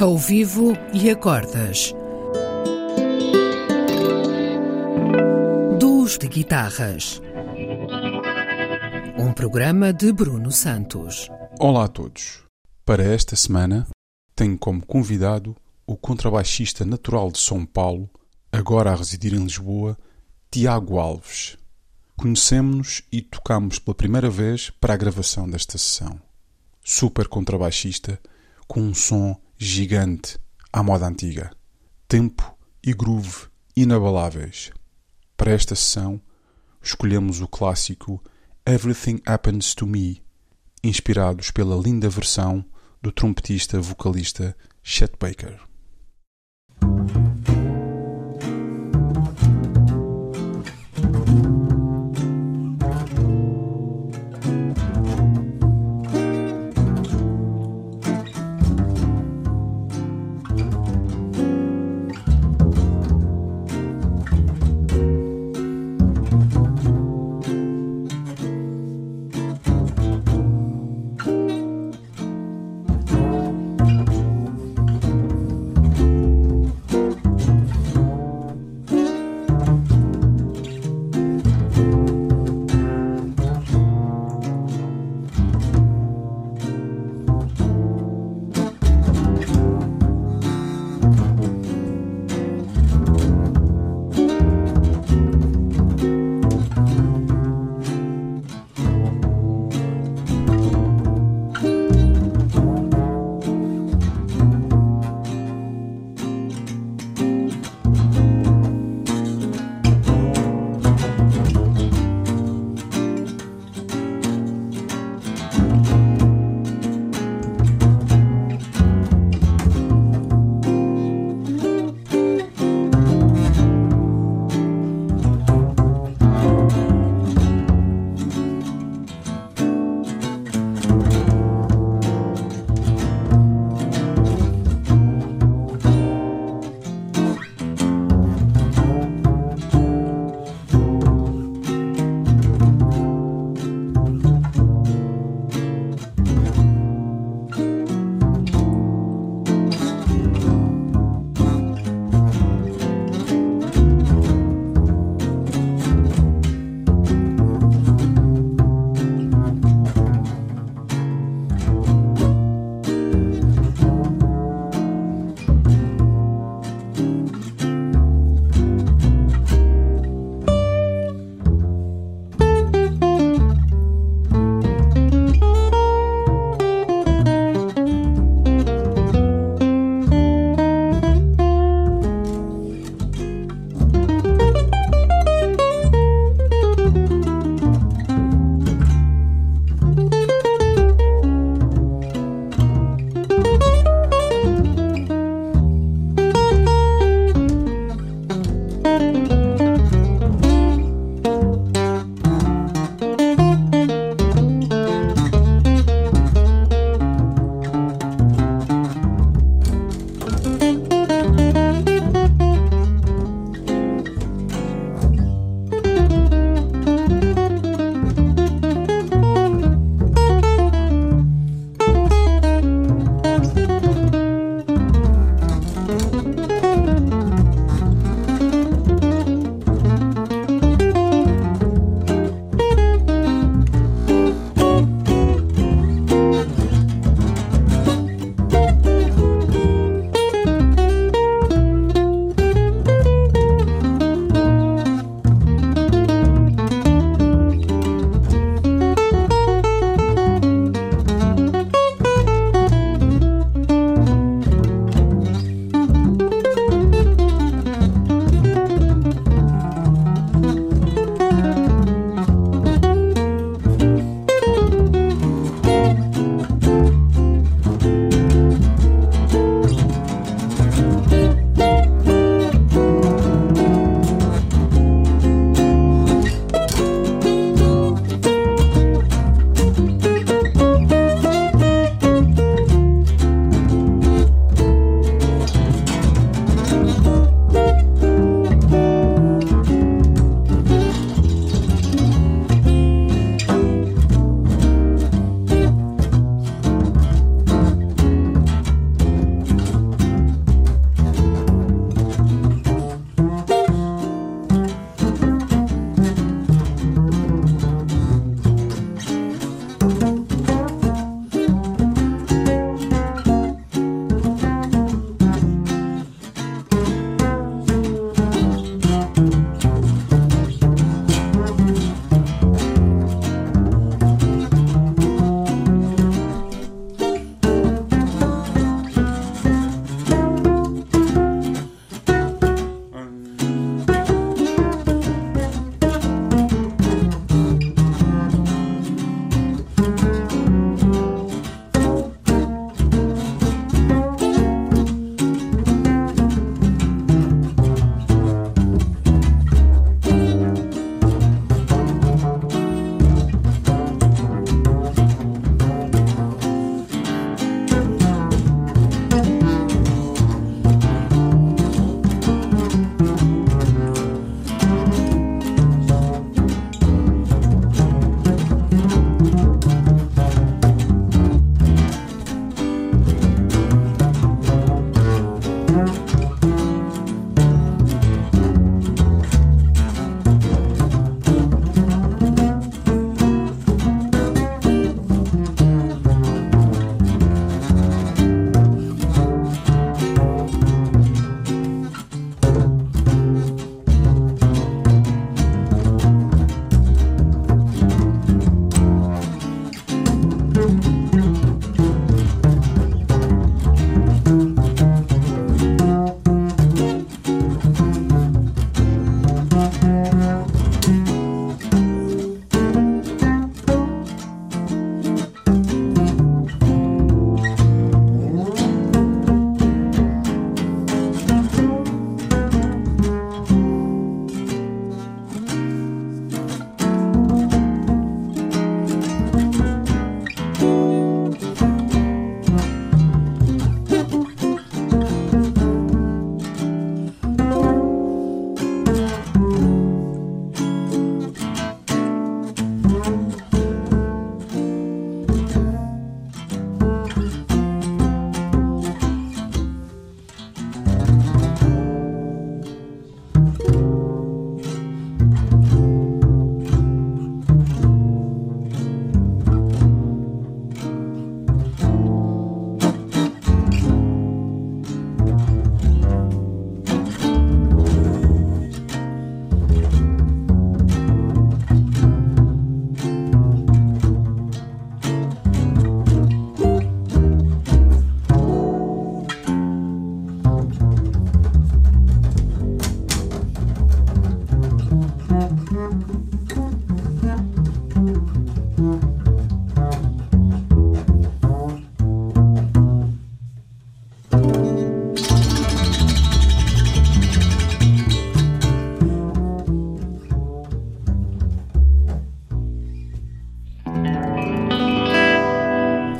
ao vivo e acordas. Duos de guitarras. Um programa de Bruno Santos. Olá a todos. Para esta semana, tenho como convidado o contrabaixista natural de São Paulo, agora a residir em Lisboa, Tiago Alves. Conhecemos-nos e tocámos pela primeira vez para a gravação desta sessão. Super contrabaixista, com um som gigante à moda antiga. Tempo e groove inabaláveis. Para esta sessão, escolhemos o clássico Everything Happens to Me, inspirados pela linda versão do trompetista vocalista Chet Baker.